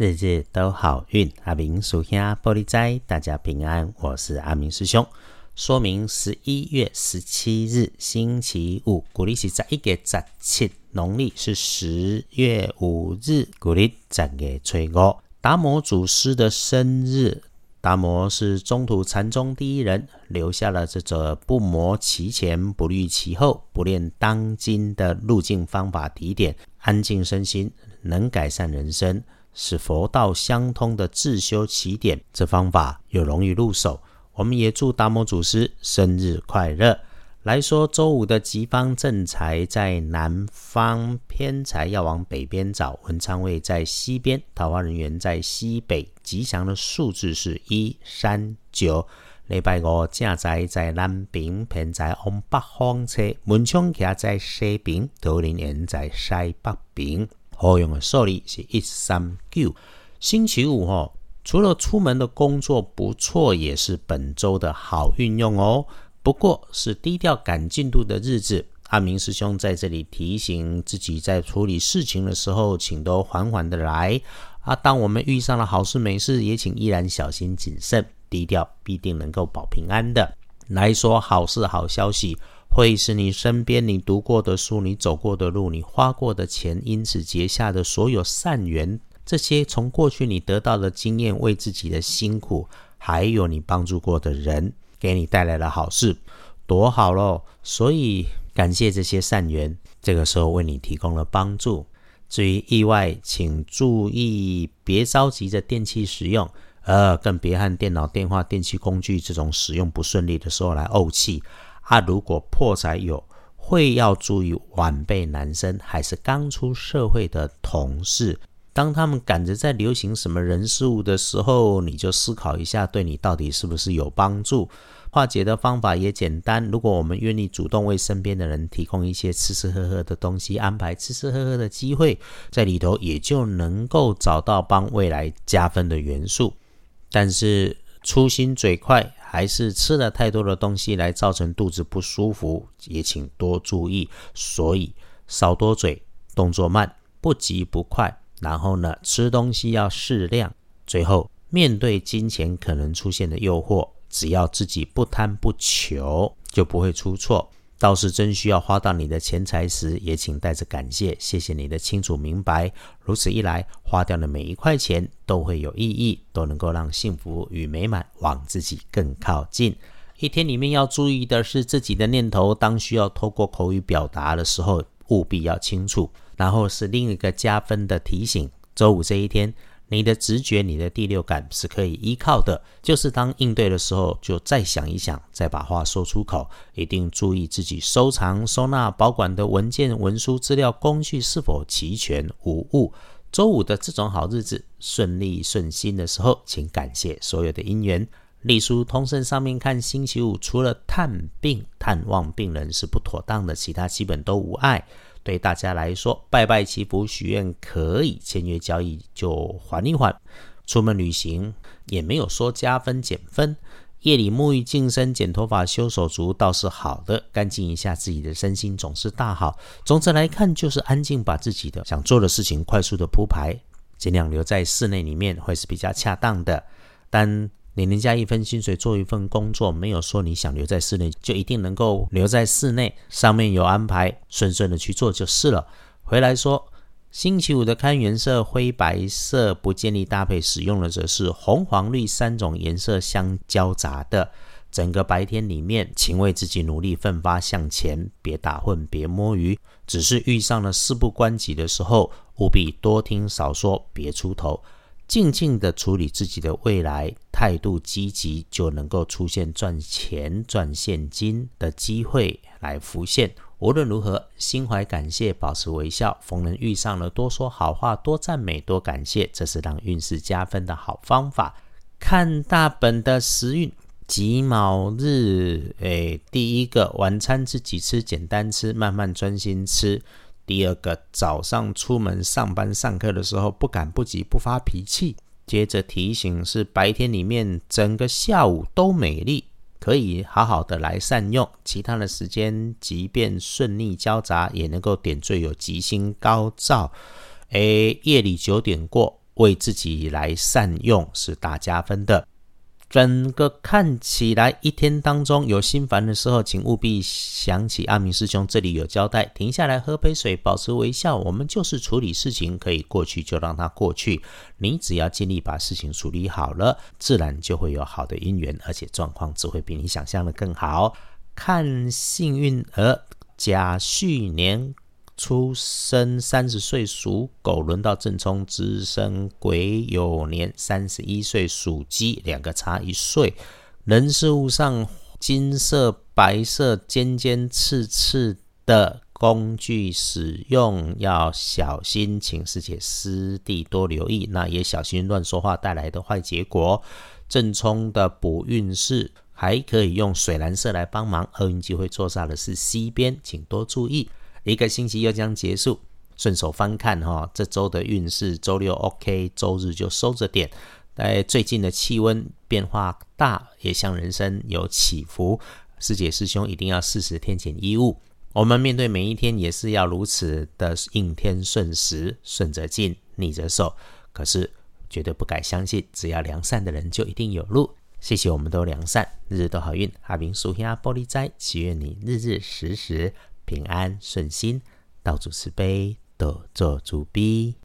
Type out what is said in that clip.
日日都好运。阿明属下玻璃斋，大家平安。我是阿明师兄。说明十一月十七日星期五，古历是十一月十七，农历是十月五日，古历十月初五。达摩祖师的生日。达摩是中土禅宗第一人，留下了这则不磨其前，不虑其后，不练当今的路径方法提点，安静身心，能改善人生，是佛道相通的自修起点。这方法又容易入手。我们也祝达摩祖师生日快乐。来说周五的吉方正财在南方，偏财要往北边找。文昌位在西边，桃花人员在西北。吉祥的数字是一三九。礼拜五正财在南边，偏财往北方车。门窗徛在西边，桃林人在西北边。好用的数字是一三九。星期五哦，除了出门的工作不错，也是本周的好运用哦。不过是低调赶进度的日子，阿明师兄在这里提醒自己，在处理事情的时候，请都缓缓的来。啊，当我们遇上了好事美事，也请依然小心谨慎，低调必定能够保平安的。来说好事好消息，会是你身边你读过的书，你走过的路，你花过的钱，因此结下的所有善缘，这些从过去你得到的经验，为自己的辛苦，还有你帮助过的人。给你带来了好事，多好喽！所以感谢这些善缘，这个时候为你提供了帮助。至于意外，请注意别着急着电器使用，呃，更别和电脑、电话、电器工具这种使用不顺利的时候来怄气。啊，如果破财有，会要注意晚辈男生还是刚出社会的同事。当他们赶着在流行什么人事物的时候，你就思考一下，对你到底是不是有帮助？化解的方法也简单。如果我们愿意主动为身边的人提供一些吃吃喝喝的东西，安排吃吃喝喝的机会，在里头也就能够找到帮未来加分的元素。但是粗心嘴快，还是吃了太多的东西来造成肚子不舒服，也请多注意。所以少多嘴，动作慢，不急不快。然后呢，吃东西要适量。最后，面对金钱可能出现的诱惑，只要自己不贪不求，就不会出错。倒是真需要花到你的钱财时，也请带着感谢，谢谢你的清楚明白。如此一来，花掉的每一块钱都会有意义，都能够让幸福与美满往自己更靠近。一天里面要注意的是，自己的念头当需要透过口语表达的时候，务必要清楚。然后是另一个加分的提醒：周五这一天，你的直觉、你的第六感是可以依靠的。就是当应对的时候，就再想一想，再把话说出口。一定注意自己收藏、收纳、保管的文件、文书、资料、工具是否齐全无误。周五的这种好日子，顺利顺心的时候，请感谢所有的因缘。隶书通胜上面看，星期五除了探病、探望病人是不妥当的，其他基本都无碍。对大家来说，拜拜祈福许愿可以，签约交易就缓一缓。出门旅行也没有说加分减分。夜里沐浴净身、剪头发、修手足倒是好的，干净一下自己的身心总是大好。总之来看，就是安静把自己的想做的事情快速的铺排，尽量留在室内里面会是比较恰当的。但你人家一份薪水做一份工作，没有说你想留在室内就一定能够留在室内。上面有安排，顺顺的去做就是了。回来说，星期五的看颜色灰白色不建议搭配使用的，则是红黄绿三种颜色相交杂的。整个白天里面，请为自己努力奋发向前，别打混，别摸鱼。只是遇上了事不关己的时候，务必多听少说，别出头。静静的处理自己的未来，态度积极，就能够出现赚钱、赚现金的机会来浮现。无论如何，心怀感谢，保持微笑。逢人遇上了，多说好话，多赞美，多感谢，这是让运势加分的好方法。看大本的时运，己卯日，哎，第一个晚餐自己吃，简单吃，慢慢专心吃。第二个，早上出门上班上课的时候，不赶不急不发脾气。接着提醒是白天里面整个下午都美丽，可以好好的来善用。其他的时间，即便顺逆交杂，也能够点缀有吉星高照。诶，夜里九点过，为自己来善用是大加分的。整个看起来一天当中有心烦的时候，请务必想起阿明师兄这里有交代，停下来喝杯水，保持微笑。我们就是处理事情，可以过去就让它过去。你只要尽力把事情处理好了，自然就会有好的姻缘，而且状况只会比你想象的更好。看幸运儿甲戌年。出生三十岁属狗，轮到正冲之生癸酉年三十一岁属鸡，两个差一岁。人事物上金色、白色、尖尖、刺刺的工具使用要小心，请师姐师弟多留意。那也小心乱说话带来的坏结果。正冲的补运势还可以用水蓝色来帮忙。厄运机会坐煞的是西边，请多注意。一个星期又将结束，顺手翻看哈，这周的运势，周六 OK，周日就收着点。在最近的气温变化大，也像人生有起伏，师姐师兄一定要适时添减衣物。我们面对每一天也是要如此的应天顺时，顺着进，逆着受。可是绝对不敢相信，只要良善的人就一定有路。谢谢，我们都良善，日日都好运。阿明属下玻璃斋，祈愿你日日时时。平安顺心，道主慈悲，得做主逼。